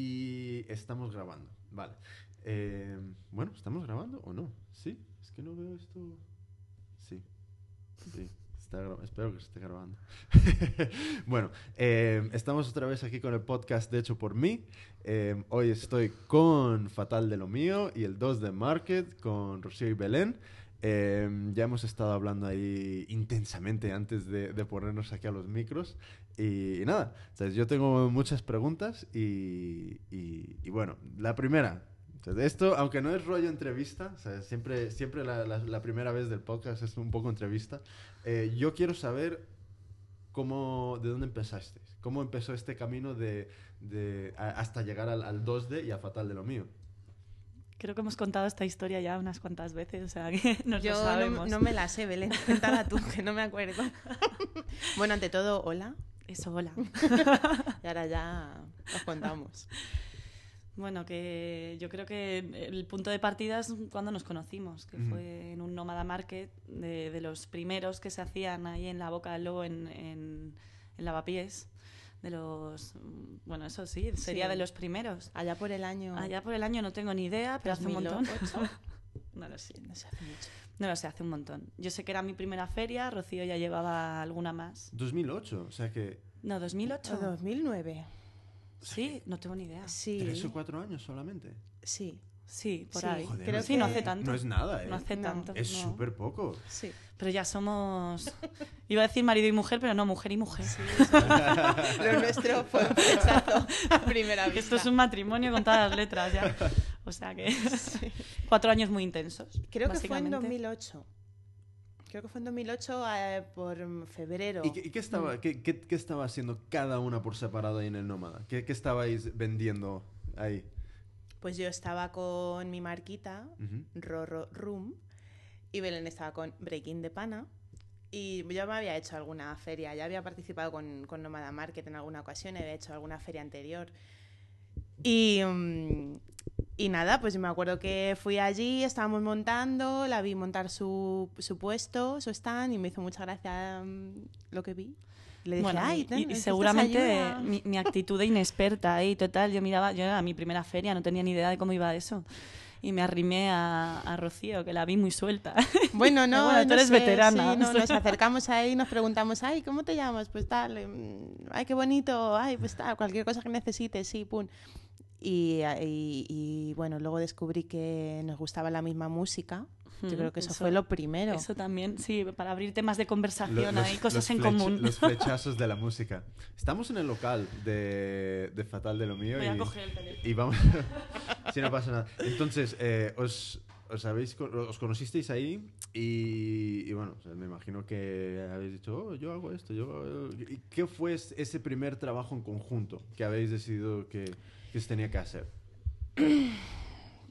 Y estamos grabando. Vale. Eh, bueno, ¿estamos grabando o no? Sí, es que no veo esto. Sí, sí. Está Espero que se esté grabando. bueno, eh, estamos otra vez aquí con el podcast de hecho por mí. Eh, hoy estoy con Fatal de lo mío y el 2 de Market con Rocío y Belén. Eh, ya hemos estado hablando ahí intensamente antes de, de ponernos aquí a los micros. Y, y nada, entonces yo tengo muchas preguntas y, y- y bueno, la primera. Entonces, esto, aunque no es rollo entrevista, siempre, siempre la, la- la primera vez del podcast es un poco entrevista, eh, yo quiero saber cómo, de dónde empezasteis, cómo empezó este camino de, de- a- hasta llegar al, al 2D y a Fatal de lo mío. Creo que hemos contado esta historia ya unas cuantas veces, o sea que nos Yo lo no, sabemos. no me la sé, Belén. Cuéntala tú, que no me acuerdo. bueno, ante todo, hola. Eso, hola. Y ahora ya os contamos. Bueno, que yo creo que el punto de partida es cuando nos conocimos, que fue en un Nómada Market de, de los primeros que se hacían ahí en la Boca del Lobo en, en, en Lavapiés. De los. Bueno, eso sí, sería Sí. de los primeros. Allá por el año... Allá por el año no tengo ni idea, pero hace un montón. 2008. no lo sé. No sé, hace mucho. No lo sé, hace un montón. Yo sé que era mi primera feria, Rocío ya llevaba alguna más. 2008, o sea que No, 2008. O 2009. Sí, no tengo ni idea. Sí. tres o cuatro años solamente. Sí, Sí, por Sí, ahí. Joder, creo sí, no que- hace tanto. No es nada, ¿eh? No hace No. tanto. Es no. súper poco. sí. Pero ya somos. Iba a decir marido y mujer, pero no, mujer y mujer. Lo nuestro fue un a primera vista. Esto es un matrimonio con todas las letras ya. O sea que. Cuatro años muy intensos. Creo que fue en básicamente. 2008. Creo que fue en 2008 eh, por mm, febrero. ¿Y qué, y qué estaba, qué, qué- qué estaba haciendo cada una por separado ahí en el Nómada? ¿Qué, qué estabais vendiendo ahí? Pues yo estaba con mi marquita. Roro Room, y Belén estaba con Breaking de Pana. Y yo me había hecho alguna feria, ya había participado con, con Nomada Market en alguna ocasión, había hecho alguna feria anterior. Y, mm, y nada, pues me acuerdo que fui allí, estábamos montando, la vi montar su, su puesto, su stand, y me hizo mucha gracia mm, lo que vi. Le dije, Bueno, ay, y- ten, y, ¿necesitas seguramente ayuda?". mi, mi actitud de inexperta y total, yo miraba, yo era mi primera feria, no tenía ni idea de cómo iba eso. Y me arrimé a, a Rocío, que la vi muy suelta. Bueno, no, Bueno, tú no eres sé, veterana. sí, no, nos acercamos ahí y nos preguntamos, ay, ¿cómo te llamas? Pues tal, em, ay, qué bonito, ay, pues tal, cualquier cosa que necesites, sí, pum. Y, y- y, bueno, luego descubrí que nos gustaba la misma música. Yo creo que eso, eso- fue lo primero. Eso también, sí, para abrir temas de conversación, los- hay cosas los en flech- común. Los flechazos de la música. Estamos en el local de, de Fatal de lo mío Voy a y, coger el teléfono. y vamos... si no pasa nada. Entonces, eh, os, os, habéis, os conocisteis ahí y, y bueno, o sea, me imagino que habéis dicho, oh, yo hago esto, yo hago-". ¿Y qué fue es- ese primer trabajo en conjunto que habéis decidido que, que se tenía que hacer?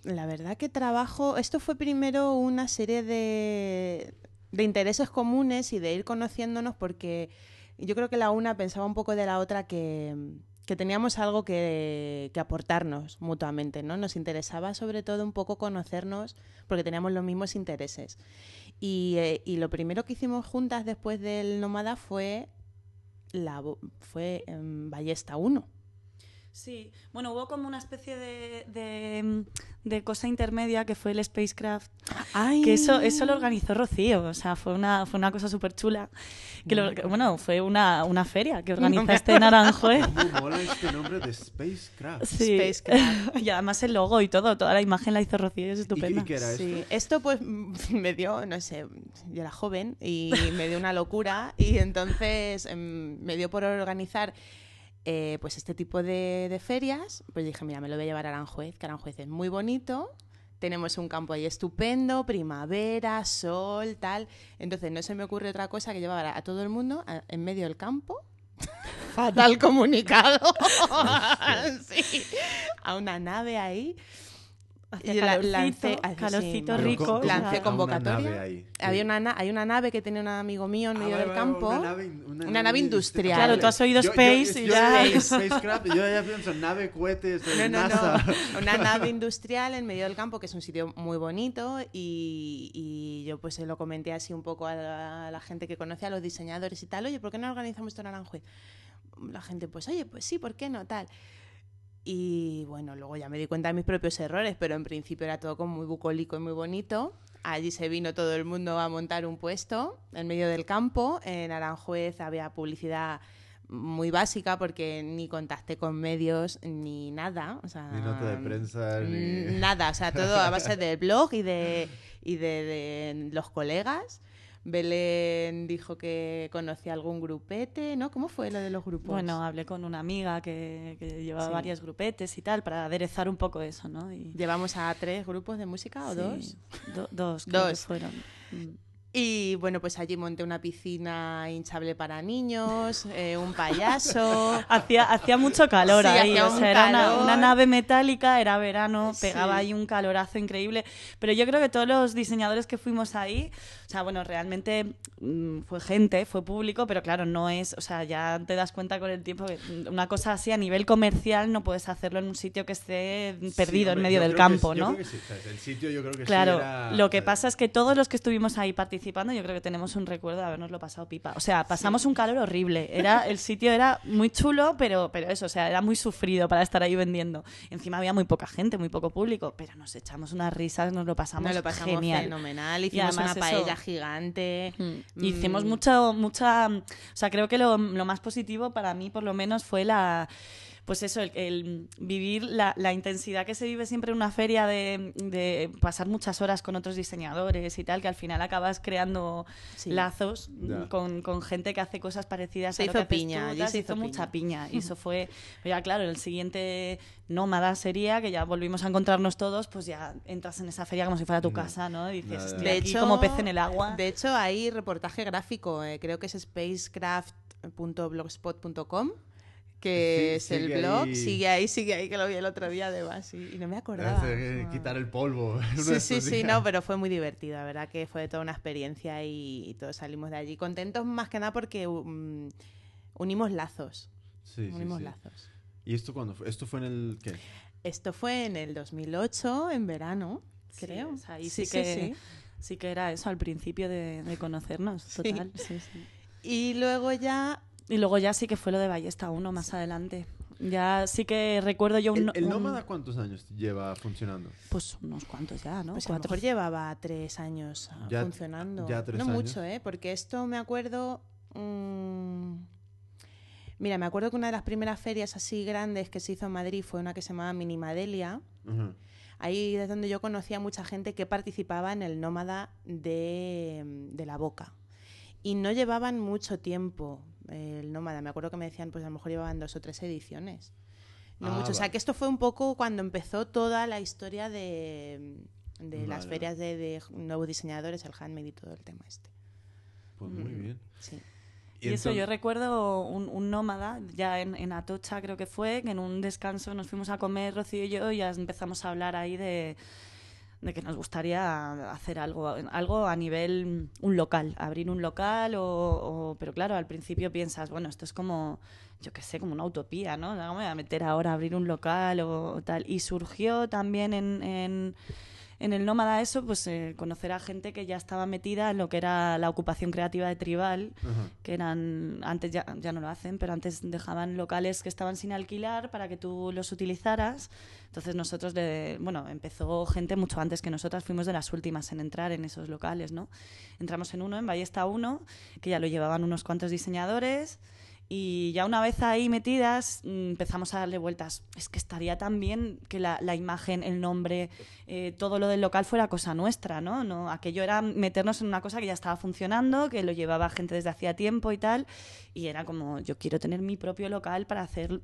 La verdad que trabajo, esto fue primero una serie de, de intereses comunes y de ir conociéndonos porque yo creo que la una pensaba un poco de la otra que, que teníamos algo que, que aportarnos mutuamente, ¿no? Nos interesaba sobre todo un poco conocernos porque teníamos los mismos intereses. Y, eh, y lo primero que hicimos juntas después del Nómada fue, la, fue em, Ballesta 1. Sí, bueno, hubo como una especie de, de, de cosa intermedia que fue el Spacecraft, Ay. que eso, eso lo organizó Rocío, o sea, fue una, fue una cosa súper chula. Que lo- bueno, fue una, una feria que organizaste en Aranjuez. ¿Cómo mola este nombre de Spacecraft? Sí. Spacecraft. y además el logo y todo, toda la imagen la hizo Rocío, es ¿Y, estupenda. y qué era Sí, esto? esto pues me dio, no sé, yo era joven y me dio una locura y entonces em, me dio por organizar eh, pues este tipo de, de ferias. Pues dije, mira, me lo voy a llevar a Aranjuez, que Aranjuez es muy bonito, tenemos un campo ahí estupendo, primavera, sol, tal. Entonces no se me ocurre otra cosa que llevar a, a todo el mundo a- en medio del campo. Fatal comunicado. sí. A una nave ahí. Hacía Y la- calorcito, lancé- ah, sí, calorcito rico. ¿cómo- o sea, lancé una convocatoria. nave ahí? Había Sí. una, na- hay una nave que tenía un amigo mío en Ah, medio vale, del vale, campo. Una nave, Una nave industrial. Claro, tú has oído Yo- yo- Space y yo- ya- yo- Spacecraft, y yo ya pienso nave, cohetes, No, no, NASA. no. Una nave industrial en medio del campo, que es un sitio muy bonito. Y, y yo pues se lo comenté así un poco a la, a la gente que conoce, a los diseñadores y tal. Oye, ¿por qué no organizamos esto en Aranjuez? La gente, pues, oye, pues sí, ¿por qué no? Tal. Y bueno, luego ya me di cuenta de mis propios errores, pero en principio era todo como muy bucólico y muy bonito. Allí se vino todo el mundo a montar un puesto en medio del campo. En Aranjuez había publicidad muy básica porque ni contacté con medios ni nada. O sea, Ni nota de prensa, ni... Mm, Nada, o sea, todo a base del blog y de, y de, de los colegas. Belén dijo que conocía algún grupete, ¿no? ¿Cómo fue lo de los grupos? Bueno, hablé con una amiga que, que llevaba Sí. varios grupetes y tal para aderezar un poco eso, ¿no? Y, ¿Llevamos a tres grupos de música o sí, dos? do- dos, creo que Dos. fueron. Y bueno, pues allí monté una piscina hinchable para niños, eh, un payaso. Hacía, hacía mucho calor Sí, ahí, o sea, era una, nave metálica, era verano, Sí. pegaba ahí un calorazo increíble. Pero yo creo que todos los diseñadores que fuimos ahí, o sea, bueno, realmente mm, fue gente, fue público, pero claro, no es, o sea, ya te das cuenta con el tiempo que una cosa así a nivel comercial no puedes hacerlo en un sitio que esté perdido en hombre, medio yo del creo que campo, sí, yo ¿no? creo que sí, el sitio yo creo que sí Claro, era- lo que pasa es que todos los que estuvimos ahí participando, yo creo que tenemos un recuerdo de habernoslo pasado pipa. O sea, pasamos un calor horrible. Era, el sitio era muy chulo, pero, pero eso, o sea, era muy sufrido para estar ahí vendiendo. Encima había muy poca gente, muy poco público, pero nos echamos unas risas, nos lo pasamos, Nos lo pasamos genial. fenomenal. Hicimos además una paella gigante. Mm. Hicimos Mm. mucho, mucha, o sea, creo que lo, lo más positivo para mí, por lo menos, fue la, pues eso, el, el vivir la, la intensidad que se vive siempre en una feria de, de pasar muchas horas con otros diseñadores y tal, que al final acabas creando Sí. lazos con, con gente que hace cosas parecidas Se a lo hizo que piña, tú, tal, se hizo hizo mucha piña. piña. Y eso fue, ya claro, el siguiente nómada sería que ya volvimos a encontrarnos todos, pues ya entras en esa feria como si fuera tu casa, ¿no? Y dices, estoy De aquí hecho, como pez en el agua. De hecho, hay reportaje gráfico, eh, creo que es spacecraft.blogspot.com, que Sí, es el blog. ahí. Sigue ahí, sigue ahí, que lo vi el otro día además, y, y no me acordaba. hace- Ah. quitar el polvo. Sí, sí, sí, no, pero fue muy divertido, la verdad que fue toda una experiencia y, y todos salimos de allí contentos más que nada porque mm, unimos lazos, Sí, sí, unimos sí. lazos. ¿Y esto cuándo fue? ¿Esto fue en el qué? Esto fue en el 2008, en verano, creo. o sea, ahí sí, que, sí. que era eso al principio de, de conocernos, Sí. total. sí, sí. Y luego ya Y luego ya sí que fue lo de Ballesta 1 más adelante. Ya sí que recuerdo yo un, ¿El, el un- nómada cuántos años lleva funcionando? Pues unos cuantos ya, ¿no? Pues a lo mejor llevaba tres años ah, Ya- funcionando. ya tres no años. mucho, ¿eh? Porque esto me acuerdo... mm, mira, me acuerdo que una de las primeras ferias así grandes que se hizo en Madrid fue una que se llamaba Minimadelia. Ajá. Ahí es donde yo conocía a mucha gente que participaba en el nómada de, de la boca. Y no llevaban mucho tiempo el nómada. Me acuerdo que me decían, pues a lo mejor llevaban dos o tres ediciones. No Ah, mucho. O sea, que esto fue un poco cuando empezó toda la historia de, de las ferias de, de nuevos diseñadores, el handmade y todo el tema este. Pues muy Mm. bien. Sí. Y eso, yo recuerdo un, un nómada, ya en, en Atocha creo que fue, que en un descanso nos fuimos a comer, Rocío y yo, y ya empezamos a hablar ahí de, de que nos gustaría hacer algo, algo a nivel, un local, abrir un local, o, o- pero claro, al principio piensas, bueno, esto es como, yo qué sé, como una utopía, ¿no? No me voy a meter ahora a abrir un local o tal. Y surgió también en... en en el Nómada eso, pues eh, conocer a gente que ya estaba metida en lo que era la ocupación creativa de Tribal, que eran antes ya, ya no lo hacen, pero antes dejaban locales que estaban sin alquilar para que tú los utilizaras. Entonces nosotros, bueno, empezó gente mucho antes que nosotras, fuimos de las últimas en entrar en esos locales, ¿no? Entramos en uno, en Ballesta 1, que ya lo llevaban unos cuantos diseñadores. Y ya una vez ahí metidas, mm, empezamos a darle vueltas. Es que estaría tan bien que la, la imagen, el nombre, eh, todo lo del local fuera cosa nuestra, ¿no? ¿no? Aquello era meternos en una cosa que ya estaba funcionando, que lo llevaba gente desde hacía tiempo y tal. Y era como, yo quiero tener mi propio local para hacer,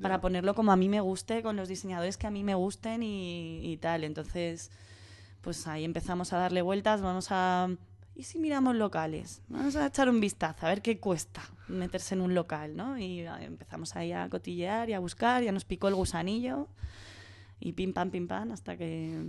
para ponerlo como a mí me guste, con los diseñadores que a mí me gusten y, y tal. Entonces, pues ahí empezamos a darle vueltas, vamos a... ¿Y si miramos locales? Vamos a echar un vistazo, a ver qué cuesta meterse en un local, ¿no? Y ah, empezamos ahí a cotillear y a buscar, ya nos picó el gusanillo y pim pam, pim pam, hasta que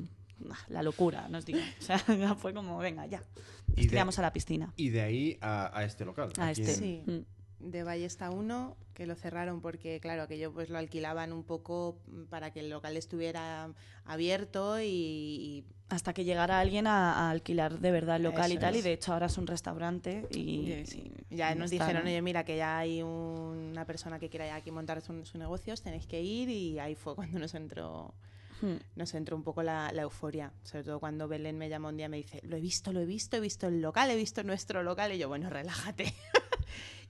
ah, la locura, nos digo. O sea, fue como, venga, ya. Y Nos de- tiramos a la piscina. Y de ahí a, a este local. A este. en- Sí. Mm. De Ballesta 1, que lo cerraron porque, claro, aquello pues lo alquilaban un poco para que el local estuviera abierto y... Hasta que llegara alguien a, a alquilar de verdad el local y tal, y de hecho ahora es un restaurante y... ya nos dijeron, oye, mira, que ya hay un- una persona que quiera ya aquí montar su, su negocio, os tenéis que ir y ahí fue cuando nos entró Hmm. nos entró un poco la, la euforia, sobre todo cuando Belén me llama un día y me dice, lo he visto, lo he visto, he visto el local, he visto nuestro local, y yo, bueno, relájate.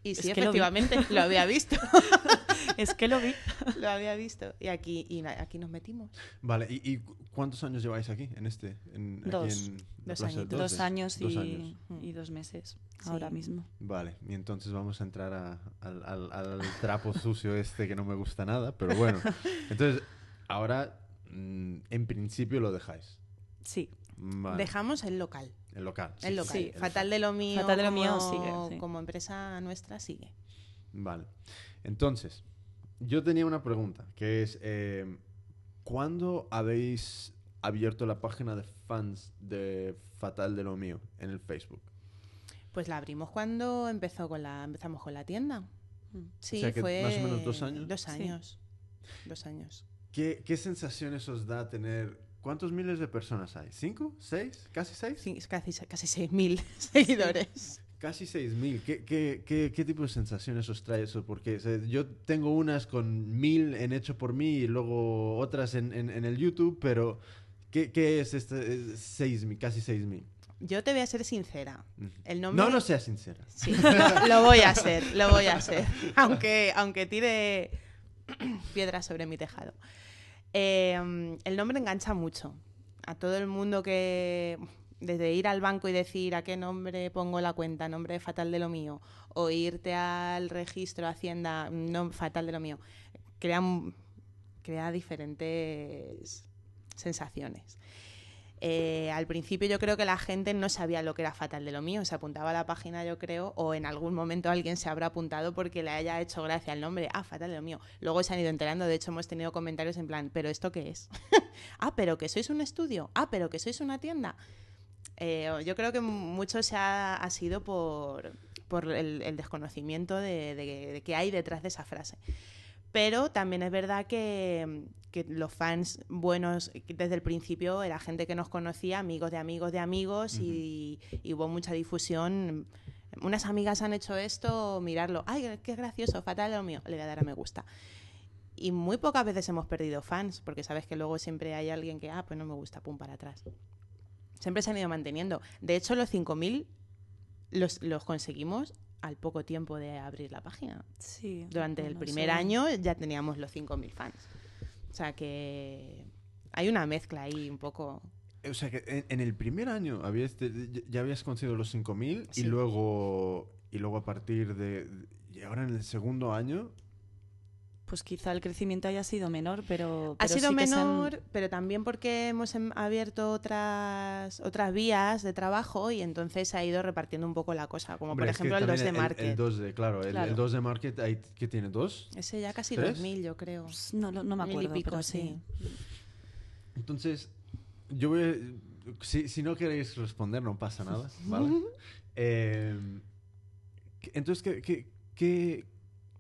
y sí, Es que lo vi. efectivamente, lo, había visto, Es que lo vi. lo había visto. Y aquí, y aquí nos metimos. Vale, ¿y, y cu- cuántos años lleváis aquí, en este? En, aquí Dos. en la Dos añitos. Dos años y, Dos años. y dos meses Sí. ahora mismo. Vale, y entonces vamos a entrar a- al, al- al trapo sucio este que no me gusta nada, pero bueno. Entonces, ahora, mm, en principio lo dejáis. Sí, Vale. Dejamos el local. El local. El local. Sí. Fatal de lo mío. Fatal de lo mío como- sigue, sí. Como empresa nuestra sigue. Vale. Entonces, yo tenía una pregunta, que es, eh, ¿cuándo habéis abierto la página de fans de Fatal de lo mío en el Facebook? Pues la abrimos cuando empezó con la, empezamos con la tienda. Mm. Sí, sea que fue más o menos dos años. Dos Sí. años. Dos años. ¿Qué, qué sensaciones os da tener... ¿Cuántos miles de personas hay? ¿Cinco? ¿Seis? ¿Casi seis? Sí, casi, casi 6.000 seguidores. Casi 6.000. ¿Qué, qué, qué, qué tipo de sensaciones os trae eso? Porque o sea, yo tengo unas con 1.000 en Hecho por mí y luego otras en, en, en el YouTube, pero ¿qué, qué es este eh, 6.000, casi 6.000? Yo te voy a ser sincera. El nombre... No, no seas sincera. Sí, lo, lo voy a hacer, lo voy a hacer. Aunque, aunque tire piedras sobre mi tejado. Eh, el nombre engancha mucho. A todo el mundo que. Desde ir al banco y decir a qué nombre pongo la cuenta, nombre fatal de lo mío, o irte al registro Hacienda, no, fatal de lo mío, crea diferentes sensaciones. Eh, al principio yo creo que la gente no sabía lo que era fatal de lo mío, se apuntaba a la página yo creo, o en algún momento alguien se habrá apuntado porque le haya hecho gracia el nombre, ah, fatal de lo mío. Luego se han ido enterando, de hecho hemos tenido comentarios en plan, pero ¿esto qué es? ah, pero que sois un estudio, ah, pero que sois una tienda. Eh, yo creo que mucho se ha, ha sido por, por el, desconocimiento de, de- de qué hay detrás de esa frase. Pero también es verdad que, que los fans buenos desde el principio era gente que nos conocía, amigos de amigos de amigos, y, y hubo mucha difusión. Unas amigas han hecho esto, mirarlo. ¡Ay, qué gracioso! Fatal lo mío. Le voy a dar a me gusta. Y muy pocas veces hemos perdido fans, porque sabes que luego siempre hay alguien que, ah, pues no me gusta, pum, para atrás. Siempre se han ido manteniendo. De hecho, los 5.000 los, los conseguimos al poco tiempo de abrir la página. sí. Durante el primer año ya teníamos los 5.000 fans. O sea que hay una mezcla ahí un poco. O sea que en, en el primer año habías te- ya- ya habías conseguido los 5.000 Sí. y luego y luego a partir de... Y ahora en el segundo año... Pues quizá el crecimiento haya sido menor, pero... Ha sido sí han- menor, pero también porque hemos em- abierto otras otras vías de trabajo y entonces se ha ido repartiendo un poco la cosa. Como Hombre, por ejemplo el 2 también de Market. El, 2 de, claro, el, Claro. el 2 de Market, hay, ¿qué tiene? ¿Dos? Ese ya casi ¿Tres? 2.000, yo creo. Pues No, no, no me Mil y acuerdo, pico, pero sí. Entonces, yo voy a- si, si no queréis responder, no pasa nada, ¿vale? Eh, ¿qué- entonces, ¿qué, qué, qué,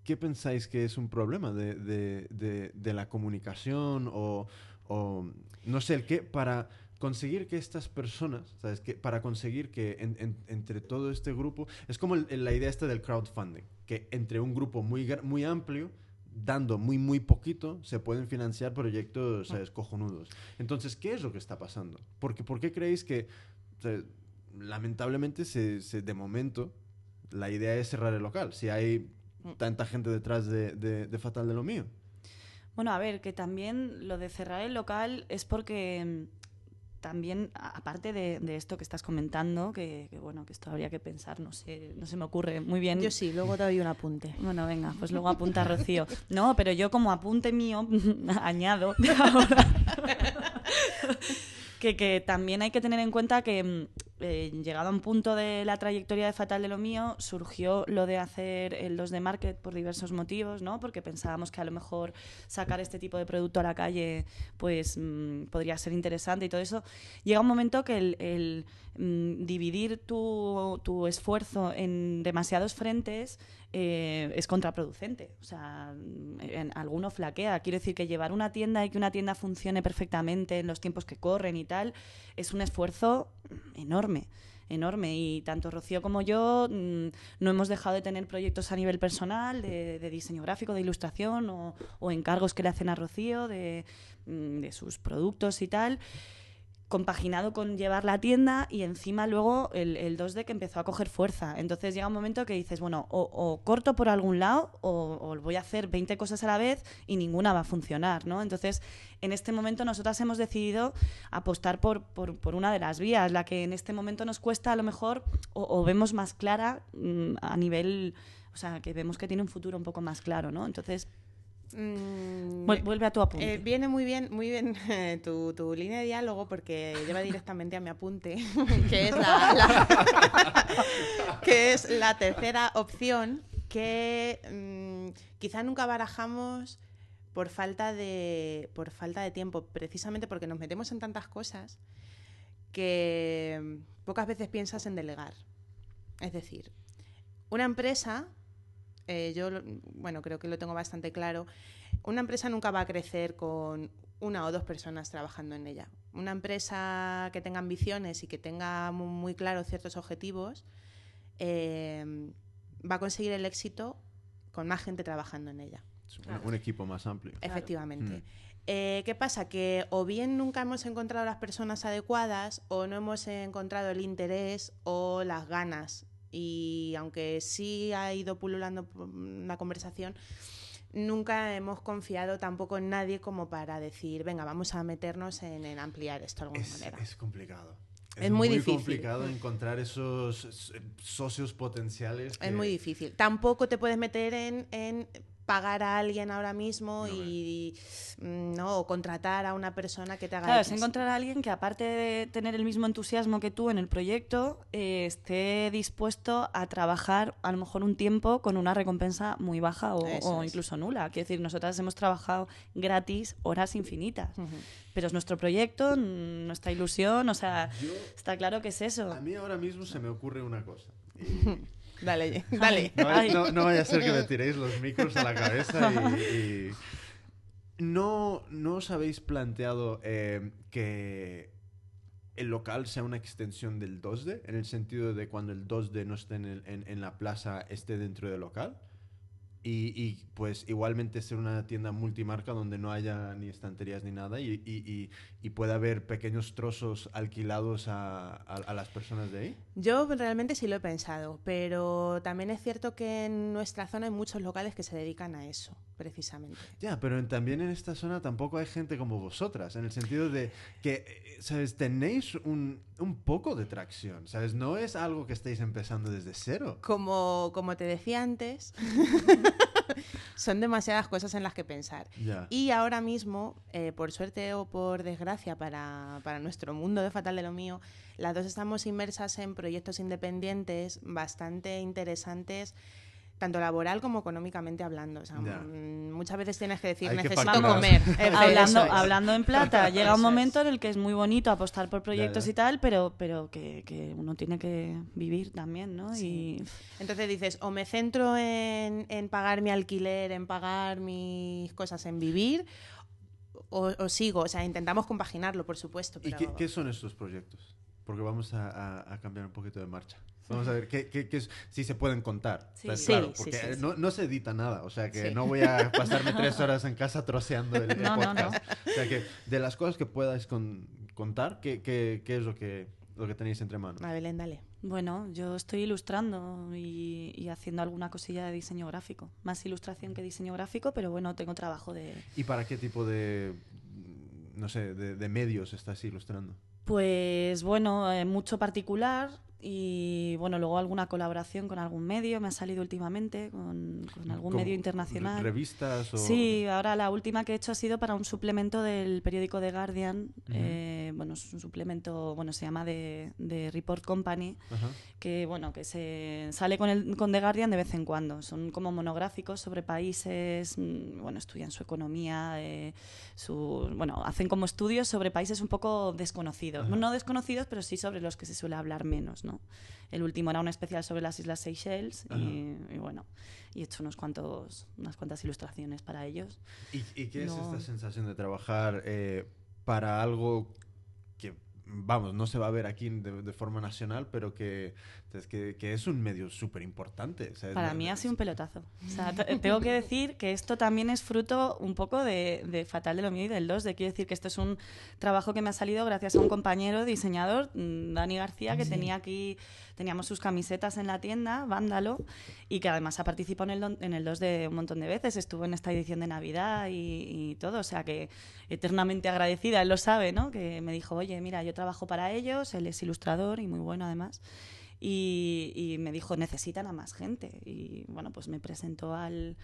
qué pensáis que es un problema de, de- de- de la comunicación o, o, no sé, el qué para conseguir que estas personas, ¿sabes? Que para conseguir que en- en- entre todo este grupo, es como el- la idea esta del crowdfunding, que entre un grupo muy, muy amplio, dando muy, muy poquito, se pueden financiar proyectos, ¿sabes? Cojonudos. Entonces, ¿qué es lo que está pasando? Porque, ¿Por qué creéis que, lamentablemente, se, se- de momento, la idea es cerrar el local? Si hay tanta gente detrás de, de- de Fatal de lo mío. Bueno, a ver, que también lo de cerrar el local es porque mm, también, aparte de, de esto que estás comentando, que, que, bueno, que esto habría que pensar, no sé, no se me ocurre muy bien. Yo sí, luego te doy un apunte. Bueno, venga, pues luego apunta Rocío. No, pero yo como apunte mío añado ahora que, que también hay que tener en cuenta que mm, eh, llegado a un punto de la trayectoria de Fatal de lo mío, surgió lo de hacer el 2 de Market por diversos motivos, ¿no? Porque pensábamos que a lo mejor sacar este tipo de producto a la calle pues mm, podría ser interesante y todo eso. Llega un momento que el, el, mm, dividir tu, tu esfuerzo en demasiados frentes eh, es contraproducente. O sea, en, alguno flaquea. Quiero decir que llevar una tienda y que una tienda funcione perfectamente en los tiempos que corren y tal, es un esfuerzo enorme enorme y tanto Rocío como yo mm, no hemos dejado de tener proyectos a nivel personal de, diseño gráfico, de ilustración o, encargos que le hacen a Rocío de, mm, de sus productos y tal compaginado con llevar la tienda y encima luego el, el 2D que empezó a coger fuerza. Entonces llega un momento que dices, bueno, o, corto por algún lado o, voy a hacer 20 cosas a la vez y ninguna va a funcionar, ¿no? Entonces, en este momento nosotras hemos decidido apostar por, por, una de las vías, la que en este momento nos cuesta a lo mejor o, vemos más clara mm, a nivel, o sea, que vemos que tiene un futuro un poco más claro, ¿no? Entonces, Mm, vuelve a tu apunte. Eh, viene muy bien, muy bien tu, tu, línea de diálogo porque lleva directamente a mi apunte, que es la, que es la tercera opción que mm, quizá nunca barajamos por falta de por falta de tiempo, precisamente porque nos metemos en tantas cosas que pocas veces piensas en delegar. Es decir, una empresa eh, yo, bueno, creo que lo tengo bastante claro, una empresa nunca va a crecer con una o dos personas trabajando en ella. Una empresa que tenga ambiciones y que tenga muy, claros ciertos objetivos eh, va a conseguir el éxito con más gente trabajando en ella. Un, equipo más amplio. Efectivamente. Mm. Eh, ¿Qué pasa? Que o bien nunca hemos encontrado las personas adecuadas o no hemos encontrado el interés o las ganas y aunque sí ha ido pululando la conversación, nunca hemos confiado tampoco en nadie como para decir, venga, vamos a meternos en, ampliar esto de alguna manera. Es complicado. Es, muy, difícil. complicado encontrar esos socios potenciales. Es muy difícil. Tampoco te puedes meter en, en pagar a alguien ahora mismo y mm, no contratar a una persona que te haga claro es encontrar a alguien que aparte de tener el mismo entusiasmo que tú en el proyecto eh, esté dispuesto a trabajar a lo mejor un tiempo con una recompensa muy baja o, incluso nula. Quiero decir nosotras hemos trabajado gratis horas infinitas. Pero es nuestro proyecto nuestra ilusión o sea está claro que es eso. A mí ahora mismo se me ocurre una cosa Dale, dale. No, vaya a ser que me tiréis los micros a la cabeza y... ¿No, ¿No os habéis planteado eh, que el local sea una extensión del 2D? En el sentido de cuando el 2D no esté en, en la plaza, esté dentro del local. Y, y, pues igualmente ser una tienda multimarca donde no haya ni estanterías ni nada y, y, y pueda haber pequeños trozos alquilados a, a, las personas de ahí? Yo realmente sí lo he pensado, pero también es cierto que en nuestra zona hay muchos locales que se dedican a eso, precisamente. Ya, pero también en esta zona tampoco hay gente como vosotras, en el sentido de que, eh, ¿sabes? Tenéis un, un poco de tracción, ¿sabes? No es algo que estéis empezando desde cero. Como, como te decía antes... son demasiadas cosas en las que pensar. Y ahora mismo, eh, por suerte o por desgracia para, para nuestro mundo de Fatal de lo mío, las dos estamos inmersas en proyectos independientes bastante interesantes tanto laboral como económicamente hablando. Mm, muchas veces tienes que decir, necesito comer. hablando, hablando en plata, llega un momento en el que es muy bonito apostar por proyectos y tal, pero, pero que, uno tiene que vivir también, ¿no? Y... Entonces dices, o me centro en, pagar mi alquiler, en pagar mis cosas, en vivir, o, sigo. O sea, intentamos compaginarlo, por supuesto. ¿Y qué, son estos proyectos? Porque vamos a cambiar un poquito de marcha. Vamos a ver qué, qué, si se pueden contar. Sí, claro, porque no, no, se edita nada. O sea que no voy a pasarme tres horas en casa troceando el, podcast. O sea que de las cosas que puedas contar, ¿qué, ¿qué, qué, es lo que, lo que tenéis entre manos? A Belén, dale. Bueno, yo estoy ilustrando y, y, haciendo alguna cosilla de diseño gráfico. Más ilustración que diseño gráfico, pero bueno, tengo trabajo de... ¿Y para qué tipo de, no sé, de, de medios estás ilustrando? Pues bueno, eh, mucho particular, y bueno, luego alguna colaboración con algún medio me ha salido últimamente, con, algún medio internacional. ¿Revistas? O... Sí, ahora la última que he hecho ha sido para un suplemento del periódico The Guardian. Eh, bueno, es un suplemento, bueno, se llama de, Report Company, que bueno, que se sale con, el, con The Guardian de vez en cuando. Son como monográficos sobre países, mm, bueno, estudian su economía, eh, su, bueno, hacen como estudios sobre países un poco desconocidos. No desconocidos, pero sí sobre los que se suele hablar menos, ¿no? El último era un especial sobre las Islas Seychelles y, y bueno, y he hecho unos cuantos, unas cuantas ilustraciones para ellos. ¿Y, y qué es esta sensación de trabajar eh, para algo vamos, no se va a ver aquí de, de forma nacional, pero que, es que, que es un medio súper importante? Para mí ha sido un pelotazo. O sea, tengo que decir que esto también es fruto un poco de, de Fatal de lo mío y del 2. De quiero decir que esto es un trabajo que me ha salido gracias a un compañero diseñador, mm, Dani García, que tenía aquí, teníamos sus camisetas en la tienda, Vándalo, y que además ha participado en el, en el 2 de un montón de veces. Estuvo en esta edición de Navidad y, y todo. O sea, que eternamente agradecida, él lo sabe, ¿no? Que me dijo, oye, mira, yo trabajo para ellos, él es ilustrador y muy bueno además. Y, y me dijo, necesitan a más gente. Y bueno, pues me presentó al,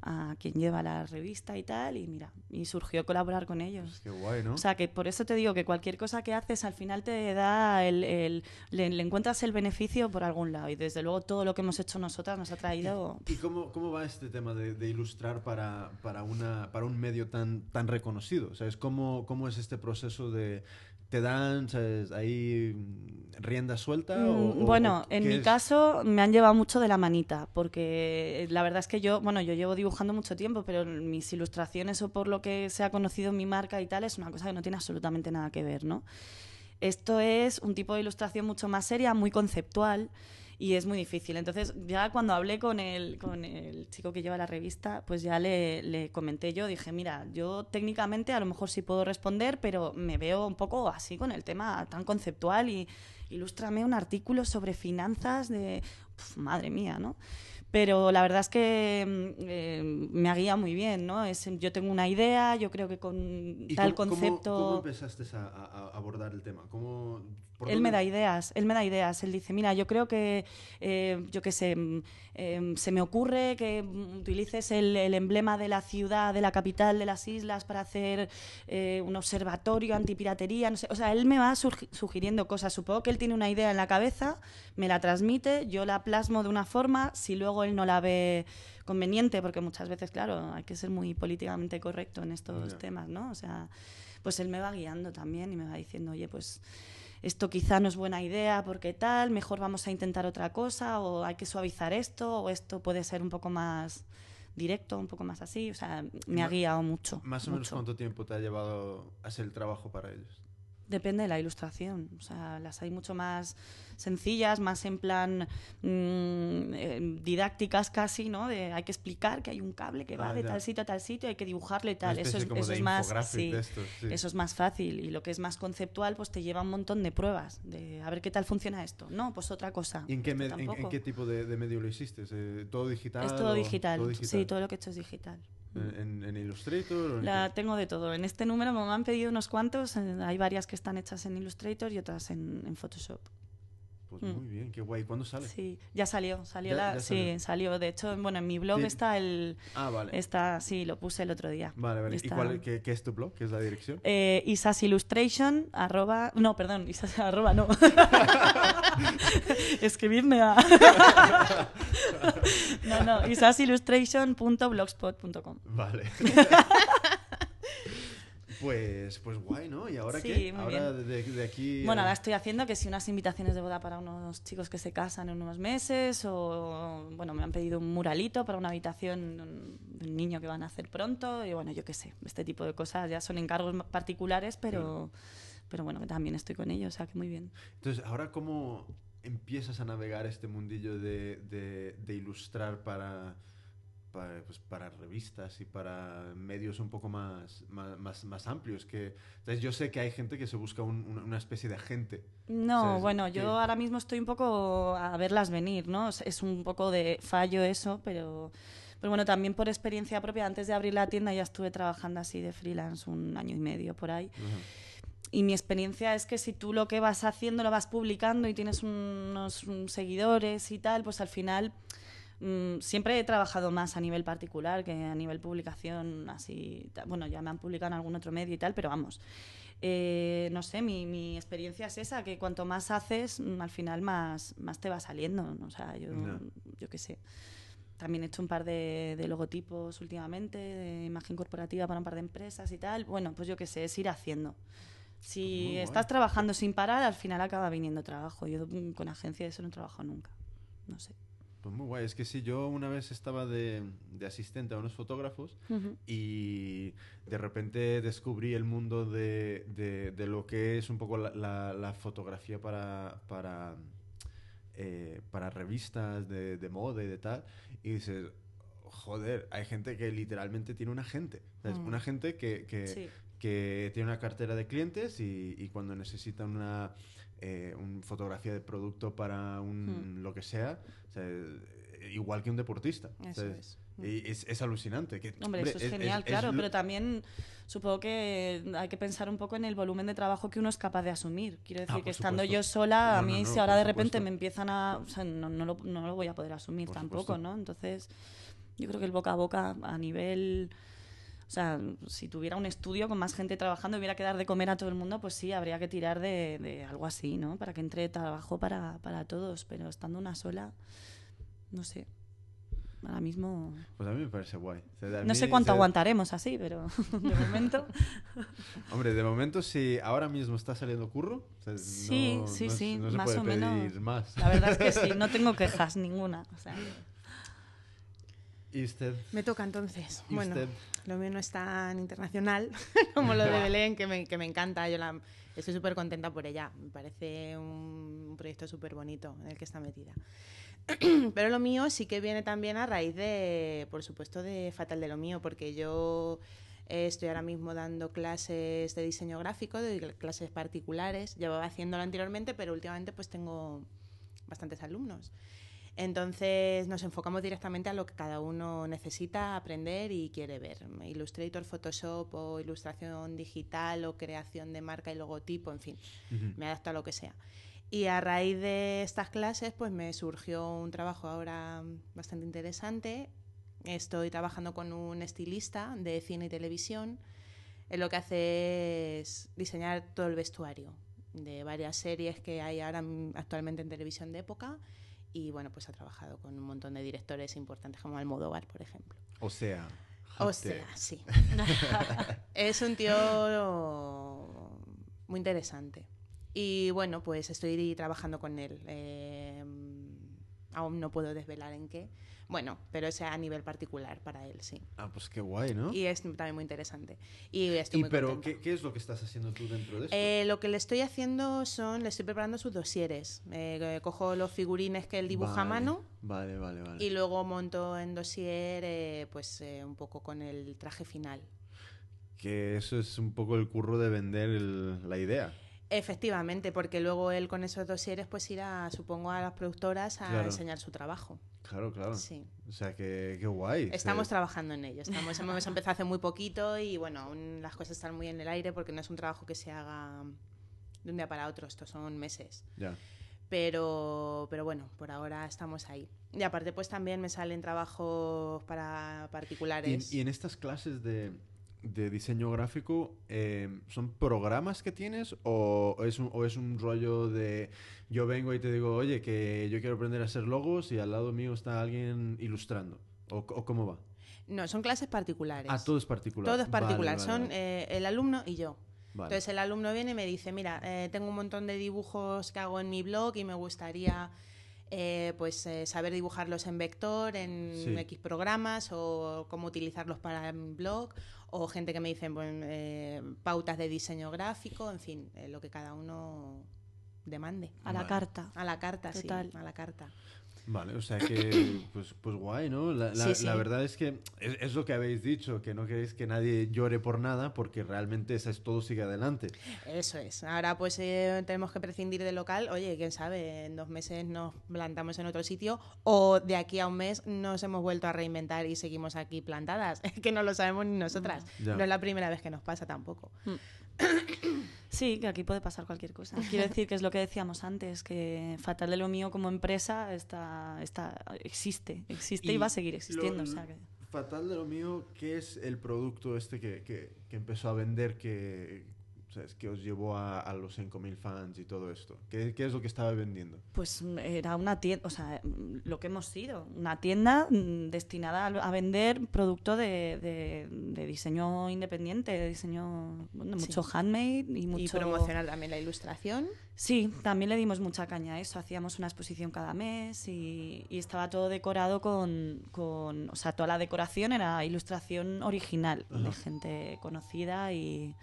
a quien lleva la revista y tal, y mira, y surgió colaborar con ellos. Qué guay, ¿no? O sea, que por eso te digo que cualquier cosa que haces al final te da el, el- le, le encuentras el beneficio por algún lado. Y desde luego todo lo que hemos hecho nosotras nos ha traído... ¿Y cómo, cómo va este tema de, de ilustrar para, para, una, para un medio tan, tan reconocido? ¿Sabes? ¿Cómo, ¿Cómo es este proceso de... ¿Te dan ¿sabes? ahí mm, rienda suelta? o- Mm, bueno, o en mi es? caso me han llevado mucho de la manita, porque la verdad es que yo, bueno, yo llevo dibujando mucho tiempo, pero mis ilustraciones o por lo que se ha conocido mi marca y tal es una cosa que no tiene absolutamente nada que ver, ¿no? Esto es un tipo de ilustración mucho más seria, muy conceptual y es muy difícil. Entonces, ya cuando hablé con el, con el chico que lleva la revista, pues ya le, le comenté yo, dije, mira, yo técnicamente a lo mejor sí puedo responder, pero me veo un poco así con el tema tan conceptual y ilústrame un artículo sobre finanzas de... Pf, madre mía, ¿no? Pero la verdad es que mm, eh, me ha guiado muy bien, ¿no? Es, yo tengo una idea, yo creo que con ¿Y tal cómo- concepto... ¿Cómo, empezaste a, abordar el tema? ¿Cómo, Él me da ideas, él me da ideas. Él dice, mira, yo creo que, eh, yo qué sé, mm, em, se me ocurre que utilices el, el emblema de la ciudad, de la capital de las islas para hacer eh, un observatorio antipiratería, no sé. O sea, él me va sugiriendo cosas. Supongo que él tiene una idea en la cabeza, me la transmite, yo la plasmo de una forma, si luego él no la ve conveniente, porque muchas veces, claro, hay que ser muy políticamente correcto en estos Ya. temas, ¿no? O sea, pues él me va guiando también y me va diciendo, oye, pues esto quizá no es buena idea porque tal, mejor vamos a intentar otra cosa, o hay que suavizar esto, o esto puede ser un poco más directo, un poco más así. O sea, me ha guiado mucho. Más o menos cuánto tiempo te ha llevado hacer el trabajo para ellos. Depende de la ilustración. O sea, las hay mucho más sencillas, más en plan mm, eh, didácticas casi, ¿no? De hay que explicar que hay un cable que va Ah, de ya. tal sitio a tal sitio, hay que dibujarlo y tal. Eso es, como eso de es más. sí, de estos, sí. Eso es más fácil. Y lo que es más conceptual, pues te lleva un montón de pruebas. De a ver qué tal funciona esto. No, pues otra cosa. ¿Y en qué, en- en, tipo de, de medio lo hiciste? Eh, ¿Todo digital? Es todo digital. todo Sí, digital? todo lo que he hecho es digital. ¿En, en Illustrator? o en La qué? tengo de todo. En este número me han pedido unos cuantos. eh, Hay varias que están hechas en Illustrator y otras en, en Photoshop. Pues Mm. muy bien, qué guay. ¿Cuándo sale? Sí, ya salió, salió Ya- la, ya sí, salió. De hecho, bueno, en mi blog Sí. está el, Ah, vale. está, sí, lo puse el otro día. Vale, vale. ¿Y cuál, qué, qué es tu blog? ¿Qué es la dirección? Eh, Isas Illustration, arroba, no, perdón, Isas, arroba, no. Escribidme a... no, no, isasillustration.blogspot.com. Vale. Pues, pues guay, ¿no? ¿Y ahora Sí, qué? muy Ahora bien. de, de aquí... Bueno, ahora estoy haciendo que si unas invitaciones de boda para unos chicos que se casan en unos meses o, bueno, me han pedido un muralito para una habitación de un- niño que van a hacer pronto y, bueno, yo qué sé, este tipo de cosas ya son encargos particulares, pero, pero bueno, también estoy con ellos, o sea que muy bien. Entonces, ¿ahora cómo empiezas a navegar este mundillo de, de- de ilustrar para, para, pues, para revistas y para medios un poco más, más, más, más amplios? Que, entonces, yo sé que hay gente que se busca un- una, especie de agente. No, ¿Sabes? bueno, Que- yo ahora mismo estoy un poco a verlas venir, ¿no? Es- un poco de fallo eso, pero, pero bueno, también por experiencia propia, antes de abrir la tienda ya estuve trabajando así de freelance un año y medio por ahí. Y mi experiencia es que si tú lo que vas haciendo lo vas publicando y tienes unos mm, seguidores y tal, pues al final mm, siempre he trabajado más a nivel particular que a nivel publicación, así. Bueno, ya me han publicado en algún otro medio y tal, pero vamos. Eh, no sé, mi, mi experiencia es esa, que cuanto más haces, mm, al final más, más te va saliendo. ¿no? O sea, yo, qué sé. También he hecho un par de, de logotipos últimamente, de imagen corporativa para un par de empresas y tal. Bueno, pues yo qué sé, es ir haciendo. Si Muy guay. estás trabajando sin parar, al final acaba viniendo trabajo. Yo mm, con agencia de eso no he trabajado nunca. No sé. Pues muy guay. Es que sí, yo una vez estaba de, de asistente a unos fotógrafos y de repente descubrí el mundo de, de- de lo que es un poco la, la- la fotografía para, para, eh, para revistas de, de moda y de tal. Y dices, joder, hay gente que literalmente tiene un agente. Mm. Una gente que, que, Sí. que tiene una cartera de clientes y, y cuando necesita una eh, un fotografía de producto para un lo que sea, o sea, igual que un deportista. Eso ¿sabes? es. Y es, es alucinante. Que, Hombre, eso es, genial, claro, pero también supongo que hay que pensar un poco en el volumen de trabajo que uno es capaz de asumir. Quiero decir Ah, que por estando supuesto. yo sola, a No, mí no, si ahora de repente supuesto. me empiezan a... O sea, no, no lo, no lo voy a poder asumir Por tampoco, supuesto. ¿no? Entonces, yo creo que el boca a boca a nivel... O sea, si tuviera un estudio con más gente trabajando y hubiera que dar de comer a todo el mundo, pues sí, habría que tirar de, de algo así, ¿no? Para que entre trabajo para, para todos. Pero estando una sola, no sé. Ahora mismo... Pues a mí me parece guay. O sea, a No sé cuánto aguantaremos así, pero de momento... Hombre, de momento, si ahora mismo está saliendo curro, o sea, Sí, no- sí, no sí, no se más puede o menos. más. La verdad es que sí, no tengo quejas ninguna. O sea, ¿Y usted? Me toca entonces. ¿Y bueno, usted? lo mío no es tan internacional como lo de Belén, que me, que me encanta. Yo la, estoy súper contenta por ella. Me parece un, proyecto súper bonito en el que está metida. Pero lo mío sí que viene también a raíz de, por supuesto, de Fatal de lo mío, porque yo eh, estoy ahora mismo dando clases de diseño gráfico, doy clases particulares. Llevaba haciéndolo anteriormente, pero últimamente pues tengo bastantes alumnos. Entonces nos enfocamos directamente a lo que cada uno necesita aprender y quiere ver. Illustrator, Photoshop o ilustración digital o creación de marca y logotipo, en fin, Ujú. me adapto a lo que sea. Y a raíz de estas clases, pues me surgió un trabajo ahora bastante interesante. Estoy trabajando con un estilista de cine y televisión. Él lo que hace es diseñar todo el vestuario de varias series que hay ahora actualmente en televisión de época. Y bueno, pues ha trabajado con un montón de directores importantes como Almodóvar, por ejemplo. O sea. O sea, sí. es un tío muy interesante. Y bueno, pues estoy trabajando con él. Eh, aún no puedo desvelar en qué. Bueno, pero es a nivel particular para él, sí. Ah, pues qué guay, ¿no? Y es también muy interesante. Y estoy Y muy pero. ¿qué, qué es lo que estás haciendo tú dentro de esto? Eh, lo que le estoy haciendo son, le estoy preparando sus dosieres. Eh, cojo los figurines que él dibuja a Vale, mano Vale, vale, vale. y luego monto en dosier, eh, pues eh, un poco con el traje final. Que eso es un poco el curro de vender el- la idea. Efectivamente, porque luego él con esos dosieres pues irá, supongo, a las productoras a Claro. enseñar su trabajo. Claro, claro. Sí. O sea, que qué guay. Estamos trabajando en ello. Estamos, hemos empezado hace muy poquito y bueno, aún las cosas están muy en el aire porque no es un trabajo que se haga de un día para otro, estos son meses. Ya. Pero, pero bueno, por ahora estamos ahí. Y aparte pues también me salen trabajos para Y, particulares. y en estas clases de, de diseño gráfico, eh, ¿son programas que tienes o es, un, o es un rollo de yo vengo y te digo, oye, que yo quiero aprender a hacer logos y al lado mío está alguien ilustrando? ¿O, o cómo va? No, son clases particulares. Ah, todo es particular. Todo es particular. vale, son vale. eh, el alumno y yo. Entonces el alumno viene y me dice, mira, eh, tengo un montón de dibujos que hago en mi blog y me gustaría eh, pues eh, saber dibujarlos en vector, en Sí. X programas o cómo utilizarlos para mi blog. O gente que me dice bueno, eh, pautas de diseño gráfico, en fin, eh, lo que cada uno demande. a la Vale. carta. A la carta, Total. sí, a la carta. Vale, o sea que, pues, pues guay, ¿no? La, la- Sí, sí. la verdad es que es, es lo que habéis dicho, que no queréis que nadie llore por nada, porque realmente esa es todo sigue adelante. Eso es. Ahora pues eh, tenemos que prescindir del local. Oye, quién sabe, en dos meses nos plantamos en otro sitio o de aquí a un mes nos hemos vuelto a reinventar y seguimos aquí plantadas. Es que no lo sabemos ni nosotras. Ya. No es la primera vez que nos pasa tampoco. Sí, que aquí puede pasar cualquier cosa. Quiero decir que es lo que decíamos antes, que Fatal de lo mío como empresa está, está, existe, existe y, va a seguir existiendo. lo- o sea que- Fatal de lo mío, ¿qué es el producto este que, que- que empezó a vender que, ¿sabes? que os llevó a, a los 5.000 fans y todo esto? ¿Qué, ¿Qué es lo que estaba vendiendo? Pues mm, era una tienda, o sea, mm, lo que hemos sido, una tienda mm, destinada a, vender producto de, de- de diseño independiente, de diseño, bueno, mucho handmade y mucho... Y promocionar también la ilustración. Sí, también le dimos mucha caña a eso. Hacíamos una exposición cada mes y, y estaba todo decorado con, con- O sea, toda la decoración era ilustración original de Ajá. gente conocida y,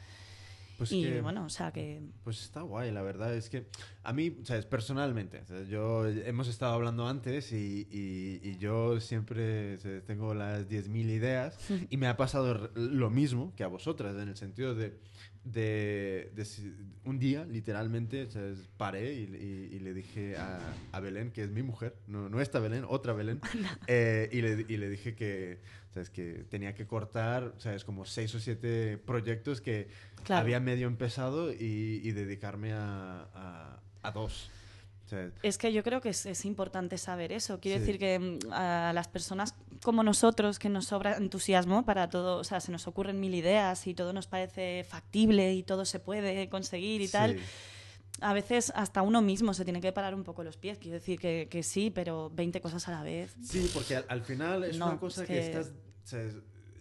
Pues y que- bueno, o sea que... Pues está guay, la verdad es que a mí, ¿sabes? Personalmente, ¿sabes? yo hemos estado hablando antes y, y- y yo siempre ¿sabes? tengo las 10.000 ideas y me ha pasado lo mismo que a vosotras, en el sentido de, de, de un día, literalmente, paré y, y- le dije a, a Belén, que es mi mujer, no, no esta Belén, otra Belén, eh, y, le, y le dije que, ¿sabes? que tenía que cortar, ¿sabes? como seis o siete proyectos que Claro. había medio empezado y, y dedicarme a, a- a dos. Es que yo creo que es, es importante saber eso. Quiero Sí. decir que mm, a las personas como nosotros, que nos sobra entusiasmo para todo, o sea, se nos ocurren mil ideas y todo nos parece factible y todo se puede conseguir y tal, sí. a veces hasta uno mismo se tiene que parar un poco los pies. Quiero decir que, que sí, pero 20 cosas a la vez. Sí, porque al, al final es No, una cosa es que... que- estás...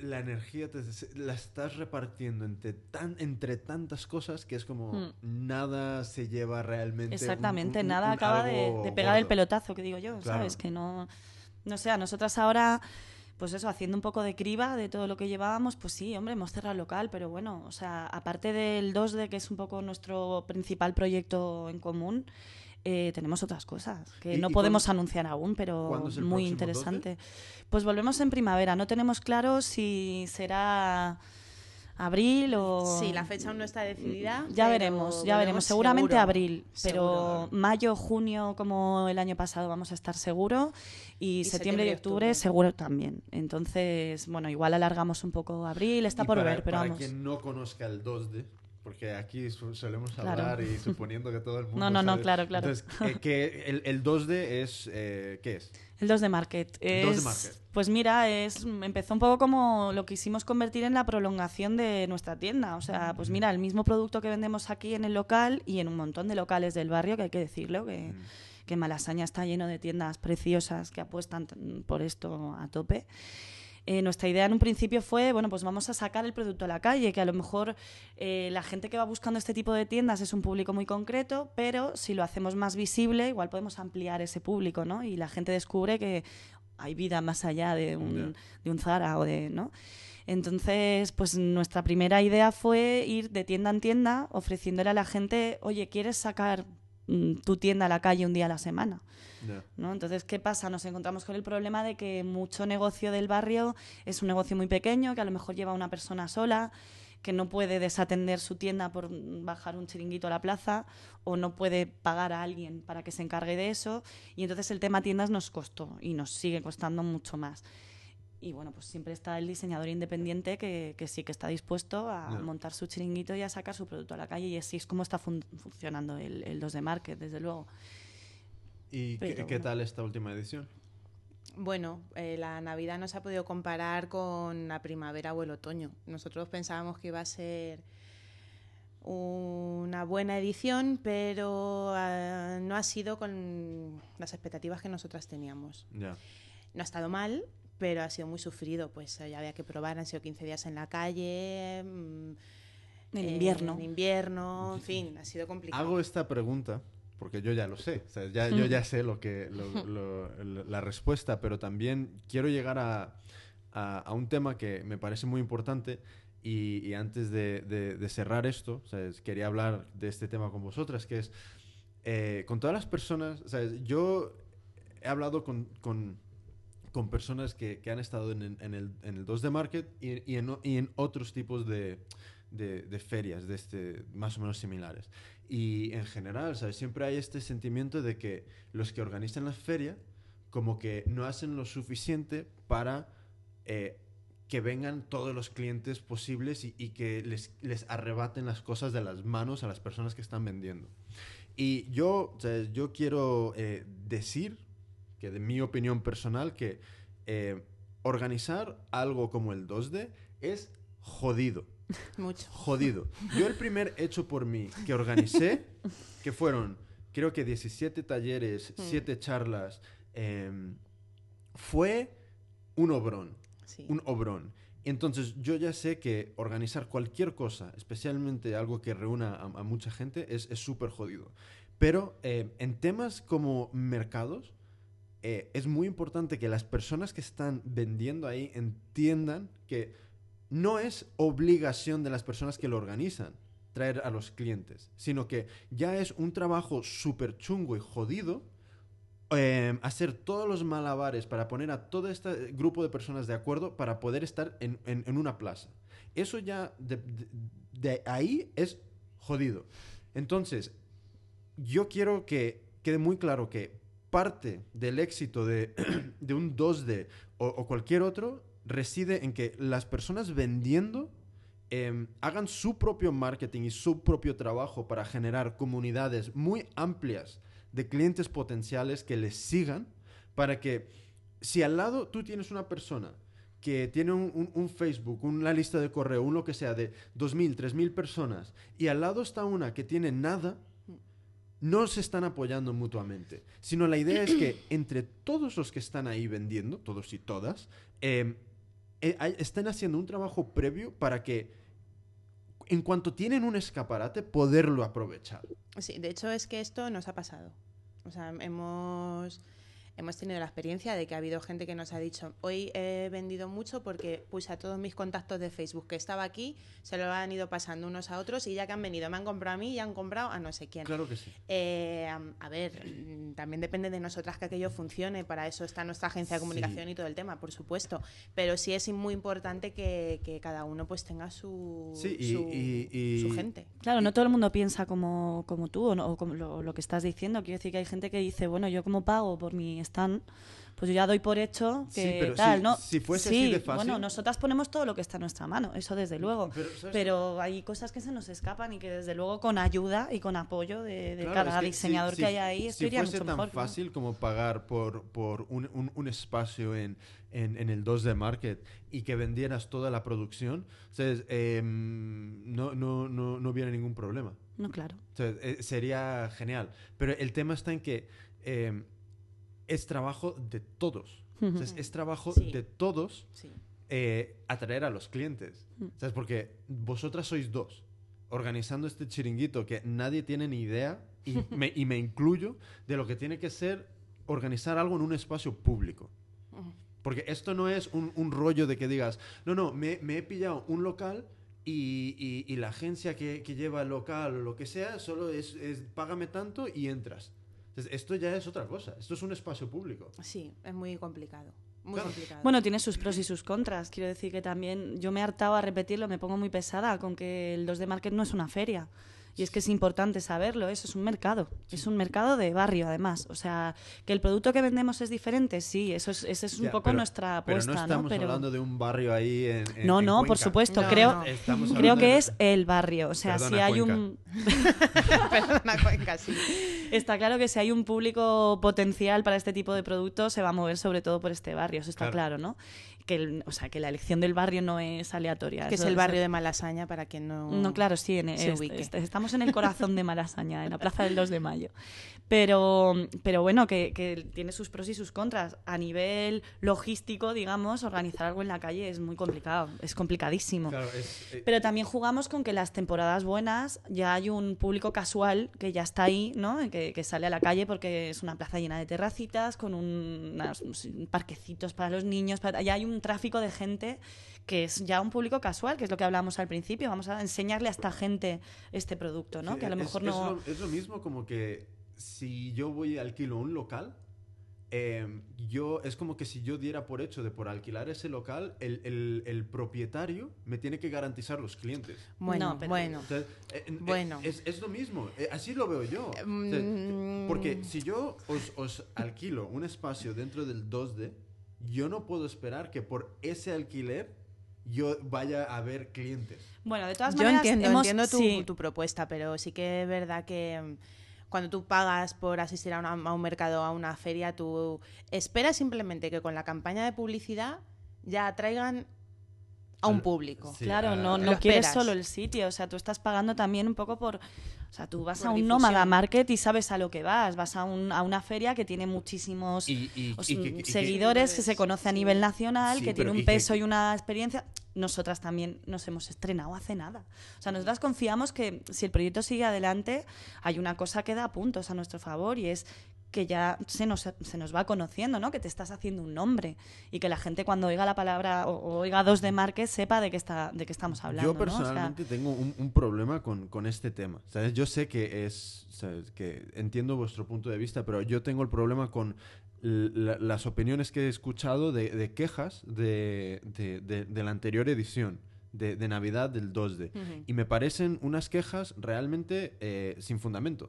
La energía te- la estás repartiendo entre, tan, entre tantas cosas que es como Hmm. nada se lleva realmente. Exactamente, un- un- nada un acaba de, de pegar el gordo. pelotazo, que digo yo, Claro. ¿sabes? Que no, no sé, a nosotras ahora, pues eso, haciendo un poco de criba de todo lo que llevábamos, pues sí, hombre, hemos cerrado el local, pero bueno, o sea, aparte del 2D, que es un poco nuestro principal proyecto en común, eh, tenemos otras cosas que ¿Y- no podemos cuándo- anunciar aún, pero cuándo es el muy próximo 2D? interesante. Pues volvemos en primavera, no tenemos claro si será abril o... Sí, la fecha aún no está decidida. Ya pero veremos, ya veremos. Seguramente seguro. abril, pero Seguro. mayo, junio, como el año pasado, vamos a estar seguro. Y, Y septiembre septiembre y octubre, octubre. seguro también. Entonces, bueno, igual alargamos un poco abril, está Y por para, ver, pero para vamos. quien no conozca el 2D, porque aquí solemos Claro. hablar y suponiendo que todo el mundo No, no, no, sabe. claro, claro. Entonces, eh, que el, el 2D es... eh, ¿Qué es? El 2 de Market. El 2 de Es, Market. Pues mira, es, empezó un poco como lo quisimos convertir en la prolongación de nuestra tienda. O sea, pues mira, el mismo producto que vendemos aquí en el local y en un montón de locales del barrio, que hay que decirlo, que, Mm. que Malasaña está lleno de tiendas preciosas que apuestan por esto a tope. Eh, nuestra idea en un principio fue, bueno, pues vamos a sacar el producto a la calle, que a lo mejor eh, la gente que va buscando este tipo de tiendas es un público muy concreto, pero si lo hacemos más visible, igual podemos ampliar ese público, ¿no? Y la gente descubre que hay vida más allá de un, de un Zara o de, ¿no? Entonces, pues nuestra primera idea fue ir de tienda en tienda ofreciéndole a la gente, oye, ¿quieres sacar tu tienda a la calle un día a la semana? ¿no? Entonces, ¿qué pasa? Nos encontramos con el problema de que mucho negocio del barrio es un negocio muy pequeño, que a lo mejor lleva una persona sola, que no puede desatender su tienda por bajar un chiringuito a la plaza o no puede pagar a alguien para que se encargue de eso. Y entonces el tema tiendas nos costó y nos sigue costando mucho más. Y bueno, pues siempre está el diseñador independiente que, que sí que está dispuesto a montar su chiringuito y a sacar su producto a la calle. Y así es como está fun- funcionando el, el 2 de Market, desde luego. ¿Y qué, Pero qué bueno. tal esta última edición? Bueno, eh, la Navidad no se ha podido comparar con la primavera o el otoño. Nosotros pensábamos que iba a ser una buena edición, pero ah, no ha sido con las expectativas que nosotras teníamos. No ha estado mal, pero ha sido muy sufrido. Pues eh, ya había que probar, han sido 15 días en la calle. mm, En eh, invierno. En invierno, en fin, ha sido complicado. Hago esta pregunta porque yo ya lo sé, o sea, ya, yo ya sé lo que, lo- lo- la respuesta, pero también quiero llegar a, a- a un tema que me parece muy importante y, y antes de, de- de cerrar esto, o sea, es- quería hablar de este tema con vosotras, que es eh, con todas las personas, sea, yo he hablado con, con- con personas que, que han estado en, en el, en el 2 de Market y, y en, y en otros tipos de, de- de ferias de este, más o menos similares. Y en general, ¿sabes? Siempre hay este sentimiento de que los que organizan la feria como que no hacen lo suficiente para eh, que vengan todos los clientes posibles y, y que les, les arrebaten las cosas de las manos a las personas que están vendiendo. Y yo, sea, yo quiero eh, decir que de mi opinión personal que eh, organizar algo como el 2D es jodido. Mucho. Jodido. Yo el primer hecho por mí que organicé, que fueron, creo que 17 talleres, Mm. 7 charlas, em, fue un obrón. Sí. un obrón. Entonces yo ya sé que organizar cualquier cosa, especialmente algo que reúna a, a mucha gente, es es súper jodido. Pero eh, en temas como mercados, eh, es muy importante que las personas que están vendiendo ahí entiendan que no es obligación de las personas que lo organizan traer a los clientes, sino que ya es un trabajo súper chungo y jodido eh, hacer todos los malabares para poner a todo este grupo de personas de acuerdo para poder estar en, en- una plaza. Eso ya de- de ahí es jodido. Entonces, yo quiero que quede muy claro que parte del éxito de, de un 2D o, cualquier otro reside en que las personas vendiendo em, hagan su propio marketing y su propio trabajo para generar comunidades muy amplias de clientes potenciales que les sigan para que si al lado tú tienes una persona que tiene un, un- un Facebook, una lista de correo, un lo que sea de 2.000, 3.000 personas y al lado está una que tiene nada, no se están apoyando mutuamente, sino la idea es que entre todos los que están ahí vendiendo, todos y todas, eh, eh, están haciendo un trabajo previo para que en cuanto tienen un escaparate, poderlo aprovechar. Sí, de hecho es que esto nos ha pasado. O sea, hemos, hemos tenido la experiencia de que ha habido gente que nos ha dicho, hoy he vendido mucho porque puse a todos mis contactos de Facebook que estaba aquí, se lo han ido pasando unos a otros y ya que han venido, me han comprado a mí y han comprado a no sé quién. Claro que sí. Eh, a ver, también depende de nosotras que aquello funcione, para eso está nuestra agencia de Sí. comunicación y todo el tema, por supuesto, pero sí es muy importante que, que cada uno pues tenga su, Sí, y- su, y- y- su gente. Claro, no todo el mundo piensa como, como tú o, no- o como lo, lo que estás diciendo. Quiero decir que hay gente que dice, bueno, yo como pago por mi stand, pues yo ya doy por hecho que Sí, pero tal, si- ¿no? si fuese sí, así de fácil- bueno, nosotras ponemos todo lo que está en nuestra mano, eso desde luego. Pero. Pero hay cosas que se nos escapan y que desde luego con ayuda y con apoyo de, de Claro, cada es que diseñador si- que hay ahí, esto iría fuese mucho tan mejor. ¿no? fácil como pagar por, por un, un- un espacio en, en, en el 2D Market y que vendieras toda la producción, o sea, es, em, no, no, no, no hubiera ningún problema. No, claro. Sea, eh, sería genial. Pero el tema está en que em, es trabajo de todos. Es, es trabajo Sí. de todos Sí. eh, atraer a los clientes. ¿Sabes? Porque vosotras sois dos organizando este chiringuito que nadie tiene ni idea y me, y me incluyo de lo que tiene que ser organizar algo en un espacio público. Porque esto no es un, un rollo de que digas, no, no, me, me he pillado un local y, y- y la agencia que, que lleva el local o lo que sea, solo es, es págame tanto y entras. Entonces, esto ya es otra cosa. Esto es un espacio público. Sí, es muy complicado. Muy Claro. complicado. Bueno, tiene sus pros y sus contras. Quiero decir que también yo me he hartado a repetirlo, me pongo muy pesada con que el 2 de Market no es una feria. Y es que es importante saberlo, eso es un mercado. Es un mercado de barrio, además. O sea, que el producto que vendemos es diferente, sí, eso es, esa es un Ya, poco pero- nuestra Pero apuesta, no estamos Pero- hablando de un barrio ahí en. en- No, en no, por supuesto. No, creo, no. Creo que de- es el barrio. O sea, si hay Cuenca. un. Perdona, Cuenca, sí. Está claro que si hay un público potencial para este tipo de productos, se va a mover sobre todo por este barrio, eso está Claro. claro, ¿no? Que el- o sea, que la elección del barrio no es aleatoria. Que es el barrio de Malasaña para quien no... No, claro, sí, en- se es- ubique. es- estamos en el corazón de Malasaña, en la plaza del 2 de mayo. Pero, pero bueno, que, que tiene sus pros y sus contras. A nivel logístico, digamos, organizar algo en la calle es muy complicado, es complicadísimo. Claro, es, eh, Pero también jugamos con que las temporadas buenas ya hay un público casual que ya está ahí, ¿no? Que, que sale a la calle porque es una plaza llena de terracitas, con un- unas- unos parquecitos para los niños. para- ya hay un tráfico de gente que es ya un público casual, que es lo que hablábamos al principio. Vamos a enseñarle a esta gente este producto, ¿no? sí, que a lo es- mejor es no... lo- Es lo, mismo como que si yo voy y alquilo un local. eh, yo es como que si yo diera por hecho de por alquilar ese local el, el- el propietario me tiene que garantizar los clientes Bueno, No, pero- bueno. Entonces, eh, eh, Bueno. es, es lo mismo eh, así lo veo yo O sea, Mm. porque si yo os, os alquilo un espacio dentro del 2D yo no puedo esperar que por ese alquiler yo vaya a ver clientes Bueno, de todas Yo maneras, entiendo, hemos- entiendo tu, sí. tu propuesta, pero sí que es verdad que mm, cuando tú pagas por asistir a, una- a un mercado, a una feria, tú esperas simplemente que con la campaña de publicidad ya atraigan a un público. Sí, claro, a- no, no quieres esperas. solo el sitio, o sea, tú estás pagando también un poco por... O sea, tú vas Por a un difusión. nómada market y sabes a lo que vas, vas a, un- a una feria que tiene muchísimos Y- y- os- y que- y que- seguidores, que se conoce a nivel nacional, Sí, que tiene un que- peso y una experiencia. Nosotras también nos hemos estrenado hace nada. O sea, nosotras confiamos que si el proyecto sigue adelante, hay una cosa que da puntos a nuestro favor y es que ya se nos, se nos va conociendo, ¿no? Que te estás haciendo un nombre y que la gente cuando oiga la palabra o, o oiga dos de Márquez sepa de qué, está, de qué estamos hablando, Yo ¿no? O sea, personalmente tengo un, un problema con, con este tema. ¿sabes? Yo sé que es. ¿sabes? Que entiendo vuestro punto de vista, pero yo tengo el problema con la- las opiniones que he escuchado de, de quejas de, de- de- la anterior edición. De, Navidad del 2D. Ujú. Y me parecen unas quejas realmente eh, sin fundamento,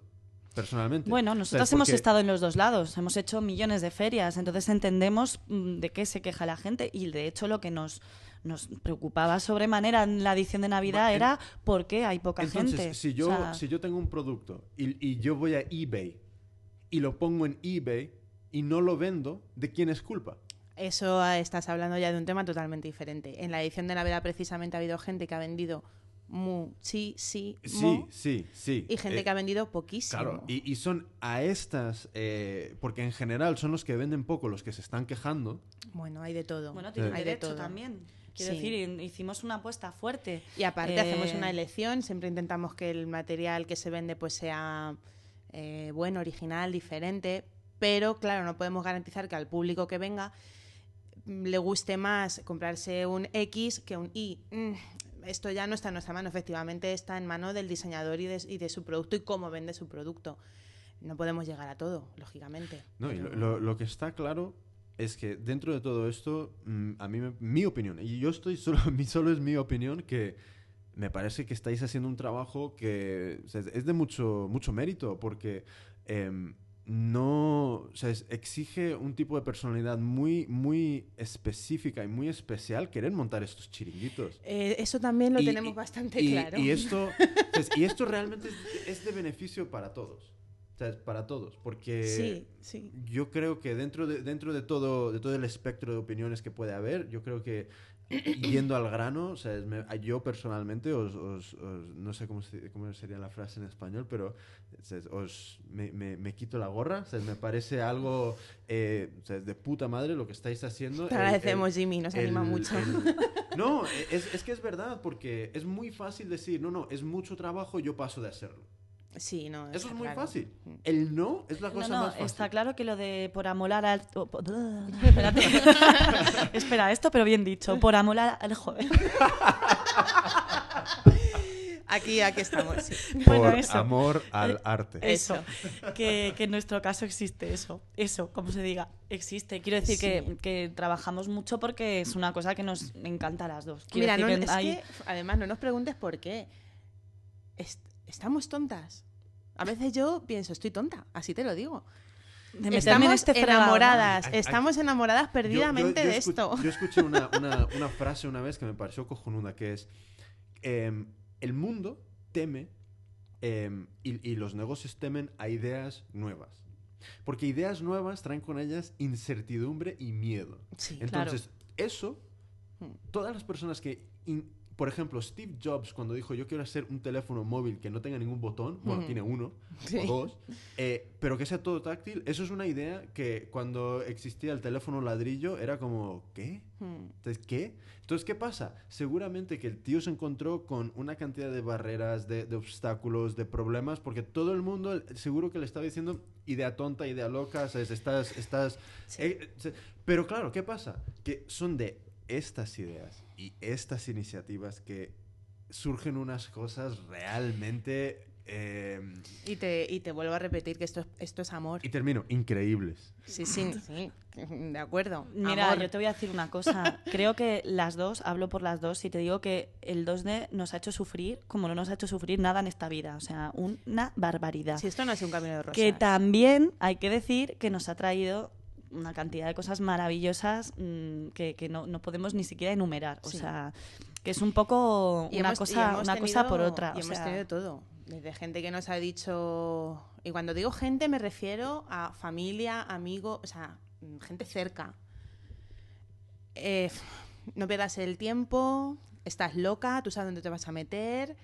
personalmente. Bueno, nosotros hemos Porque- estado en los dos lados, hemos hecho millones de ferias, entonces entendemos mm, de qué se queja la gente y de hecho lo que nos, nos preocupaba sobremanera en la edición de Navidad era por qué hay poca Entonces, gente. si yo, O sea, si yo tengo un producto y, y yo voy a eBay y lo pongo en eBay y no lo vendo, ¿de quién es culpa? Eso ah, estás hablando ya de un tema totalmente diferente. En la edición de Navidad precisamente ha habido gente que ha vendido muchísimo Sí, sí, sí. y gente Eh, que ha vendido poquísimo. Claro, y, y son a estas, eh, porque en general son los que venden poco los que se están quejando. Bueno, hay de todo. bueno, tiene hay de derecho todo. también. Quiero Sí. decir, hi- hicimos una apuesta fuerte. Y aparte Eh, hacemos una elección, siempre intentamos que el material que se vende pues sea eh, bueno, original, diferente, pero claro, no podemos garantizar que al público que venga mm, le guste más comprarse un X que un Y. Mm, esto ya no está en nuestra mano, efectivamente está en mano del diseñador y de, y de su producto y cómo vende su producto. No podemos llegar a todo, lógicamente. No, y lo, pero- lo- lo que está claro es que dentro de todo esto, mm, a mí, me- mi opinión, y yo estoy solo, mi, solo es mi opinión, que me parece que estáis haciendo un trabajo que o sea, es de mucho, mucho mérito, porque em, no, o sea, exige un tipo de personalidad muy, muy específica y muy especial querer montar estos chiringuitos. Eh, eso también lo Y- tenemos y- bastante y, claro. Y esto, ¿sabes? y esto realmente es, es de beneficio para todos. ¿sabes? Para todos. Porque sí, sí. yo creo que dentro de, dentro de todo, de todo el espectro de opiniones que puede haber, yo creo que yendo al grano, o sea, me- yo personalmente os, os- os- no sé cómo, se- cómo sería la frase en español, pero os me, me- me quito la gorra, o sea, me parece algo eh, o sea, de puta madre lo que estáis haciendo. Te agradecemos, el- Jimmy, nos anima mucho. no, es, es que es verdad, porque es muy fácil decir, no, no, es mucho trabajo, yo paso de hacerlo. Sí, no. Eso es muy claro. fácil. Mm. El no es la cosa no, más fácil. está claro que lo de por amolar al... Espérate. Espera, esto pero bien dicho. Por amolar al joven. Aquí, aquí estamos. sí. Bueno, Por eso. amor al Eh, arte. Eso, que, que en nuestro caso existe eso, eso, como se diga, existe. Quiero decir que, Sí. que trabajamos mucho porque es una cosa que nos encanta a las dos. Quiero Mira, no, es hay- que, además, no nos preguntes por qué. Estamos tontas. A veces yo pienso, estoy tonta, así te lo digo. de meterme Estamos en este fregado, ¿no? enamoradas, Ay, ay, estamos enamoradas perdidamente Yo- yo- yo de esto. Yo escuché una, una- una frase una vez que me pareció cojonuda, que es, em, el mundo teme em, y, y los negocios temen a ideas nuevas. Porque ideas nuevas traen con ellas incertidumbre y miedo. Sí, Entonces, eso, Hmm. todas las personas que, in- por ejemplo, Steve Jobs cuando dijo yo quiero hacer un teléfono móvil que no tenga ningún botón, bueno, Ujú. tiene uno Sí. o dos, eh, pero que sea todo táctil, eso es una idea que cuando existía el teléfono ladrillo era como, ¿qué? Entonces, ¿qué? Entonces, ¿qué pasa? Seguramente que el tío se encontró con una cantidad de barreras, de, de obstáculos, de problemas, porque todo el mundo seguro que le estaba diciendo idea tonta, idea loca, ¿sabes? Estás, estás... Sí. eh, pero claro, ¿qué pasa? Que son de estas ideas y estas iniciativas que surgen unas cosas realmente... eh, Y, te, y te vuelvo a repetir que esto es, esto es amor. y termino, increíbles. Sí, sí, sí, de acuerdo. Mira, Amor. yo te voy a decir una cosa. Creo que las dos, hablo por las dos, y te digo que el 2D nos ha hecho sufrir como no nos ha hecho sufrir nada en esta vida. O sea, una barbaridad. Si esto no es un camino de rosas. que también hay que decir que nos ha traído una cantidad de cosas maravillosas mm, que, que no, no podemos ni siquiera enumerar. O Sí. sea, que es un poco Y una, hemos- cosa, una cosa por otra. Y o hemos sea, tenido todo. Desde gente que nos ha dicho. Y cuando digo gente, me refiero a familia, amigos, o sea, gente cerca. Eh, no pierdas el tiempo, estás loca, tú sabes dónde te vas a meter.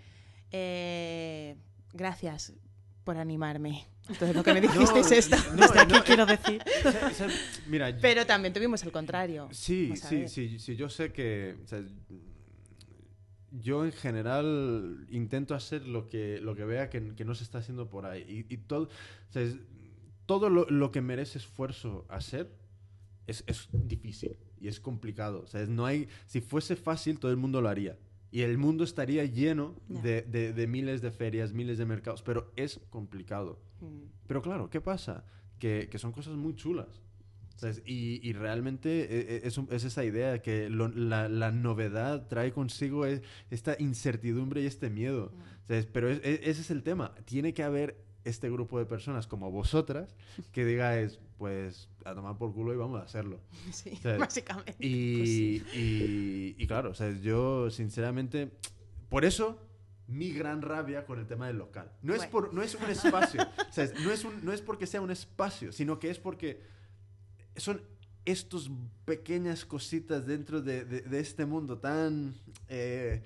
Eh, gracias por animarme. Entonces lo que me dijiste es esto. no, Desde aquí no, quiero eh, decir. o sea, mira, Pero también tuvimos el contrario. Sí, sí, sí, sí, yo sé que o sea, yo en general intento hacer lo que, lo que vea que, que no se está haciendo por ahí. Y, y todo, o sea, es- todo lo, lo que merece esfuerzo hacer es, es difícil y es complicado. O sea, es- no hay, si fuese fácil, todo el mundo lo haría. Y el mundo estaría lleno de, de- de miles de ferias, miles de mercados, pero es complicado. Mm. Pero claro, ¿qué pasa? Que, que son cosas muy chulas. ¿sabes? Y, y realmente e- e- es, es esa idea que lo- la, la novedad trae consigo e- esta incertidumbre y este miedo. ¿sabes? Pero es- e- ese es el tema. Tiene que haber este grupo de personas como vosotras que digáis, pues a tomar por culo y vamos a hacerlo. Sí, sea, básicamente. Y, y- y claro, o sea, yo sinceramente, por eso mi gran rabia con el tema del local. No es, por, no es un espacio, o sea, no, es un- no es porque sea un espacio, sino que es porque son estos pequeñas cositas dentro de, de- de este mundo tan, eh,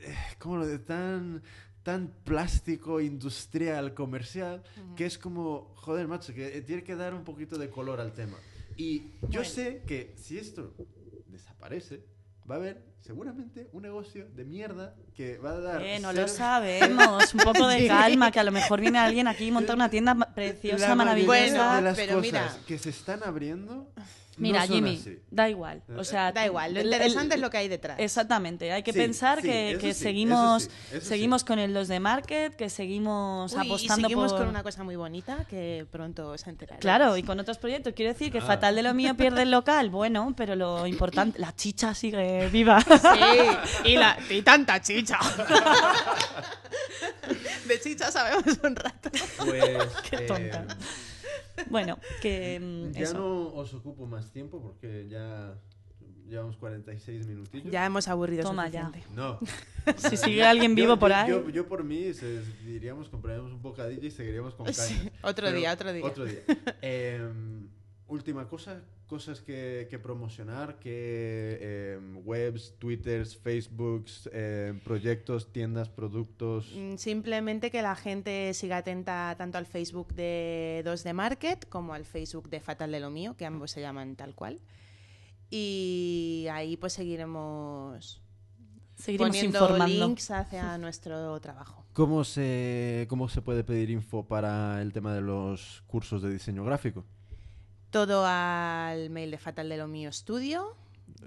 eh, ¿cómo lo de tan tan plástico, industrial, comercial, que es como, joder, macho, que eh, tiene que dar un poquito de color al tema. Y yo Bueno. sé que si esto desaparece, va a haber seguramente un negocio de mierda que va a dar... Eh, no ser- lo sabemos. Un poco de calma, que a lo mejor viene alguien aquí y monta una tienda preciosa, maravillosa. de las pero cosas mira. que se están abriendo Mira, no Jimmy, así. da igual. O sea, Da igual, lo interesante el- es lo que hay detrás. Exactamente, hay que Sí, pensar sí, que, que sí, seguimos, eso eso seguimos con el 2 de market, que seguimos Uy, y apostando seguimos por... con una cosa muy bonita que pronto os enteraréis. Claro, y con otros proyectos. Quiero decir que Ah. fatal de lo mío pierde el local, bueno, pero lo importante, la chicha sigue viva. Sí, y, la, y tanta chicha. De chicha sabemos un rato. Pues, Qué tonta. Bueno, que mm, ya eso. no os ocupo más tiempo porque ya llevamos 46 minutillos. Ya hemos aburrido Toma ya. suficiente. No. Si sigue alguien Yo- vivo yo- por ahí. Yo, yo por mí se- diríamos compraríamos un bocadillo y seguiríamos con caña. Sí, otro Pero- día, otro día. Otro día. Em, última cosa, cosas que, que promocionar, que em, webs, twitters, facebooks, em, proyectos, tiendas, productos. Mm, Simplemente que la gente siga atenta tanto al Facebook de 2 de Market como al Facebook de Fatal de lo Mío, que ambos se llaman tal cual. Y ahí pues seguiremos Seguiremos poniendo informando. links hacia nuestro trabajo. ¿Cómo se, ¿Cómo se puede pedir info para el tema de los cursos de diseño gráfico? Todo al mail de Fatal de lo Mío Studio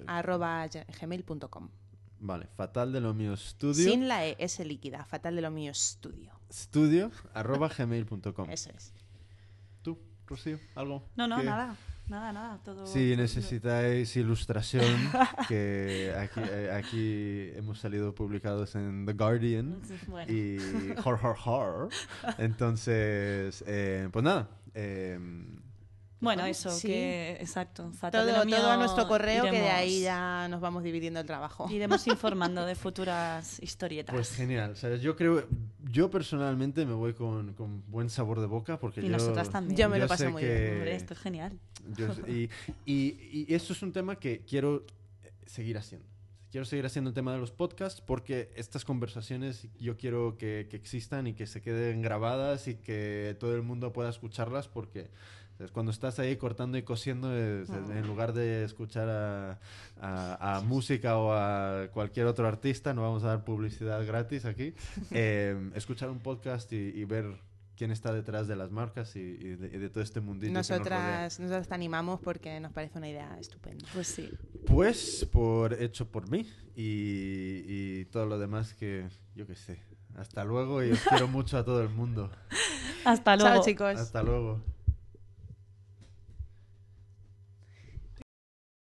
arroba gmail.com. Vale, fatal de lo mío estudio. Sin la E, S líquida, Fatal de lo Mío Studio. Estudio arroba gmail.com. Eso es. ¿Tú, Rocío? ¿Algo? No, no, que- nada. Nada, nada. Todo... Si necesitáis ilustración, que aquí, eh, aquí hemos salido publicados en The Guardian Bueno. y Hor Hor Hor. Entonces, eh, pues nada. eh, Bueno, eso, Sí. que exacto. Todo, lo mío, todo a nuestro correo, que de iremos- ahí ya nos vamos dividiendo el trabajo. Iremos informando de futuras historietas. pues genial. ¿sabes? Yo creo, yo personalmente me voy con, con buen sabor de boca porque y yo... nosotras también. Yo me lo yo paso sé muy que- bien. Hombre, esto es genial. Yo y, y, y esto es un tema que quiero eh, seguir haciendo. Quiero seguir haciendo el tema de los podcasts porque estas conversaciones yo quiero que, que existan y que se queden grabadas y que todo el mundo pueda escucharlas porque. Cuando estás ahí cortando y cosiendo, es- Ah. en lugar de escuchar a, a- a música o a cualquier otro artista, no vamos a dar publicidad gratis aquí, eh, escuchar un podcast y, y ver quién está detrás de las marcas y, y de, y de todo este mundillo. que nos. Nosotras, nosotras te animamos porque nos parece una idea estupenda. Pues sí. Pues por hecho por mí y, y todo lo demás que yo qué sé. Hasta luego y os quiero mucho a todo el mundo. Hasta luego. Chao, chicos. Hasta luego.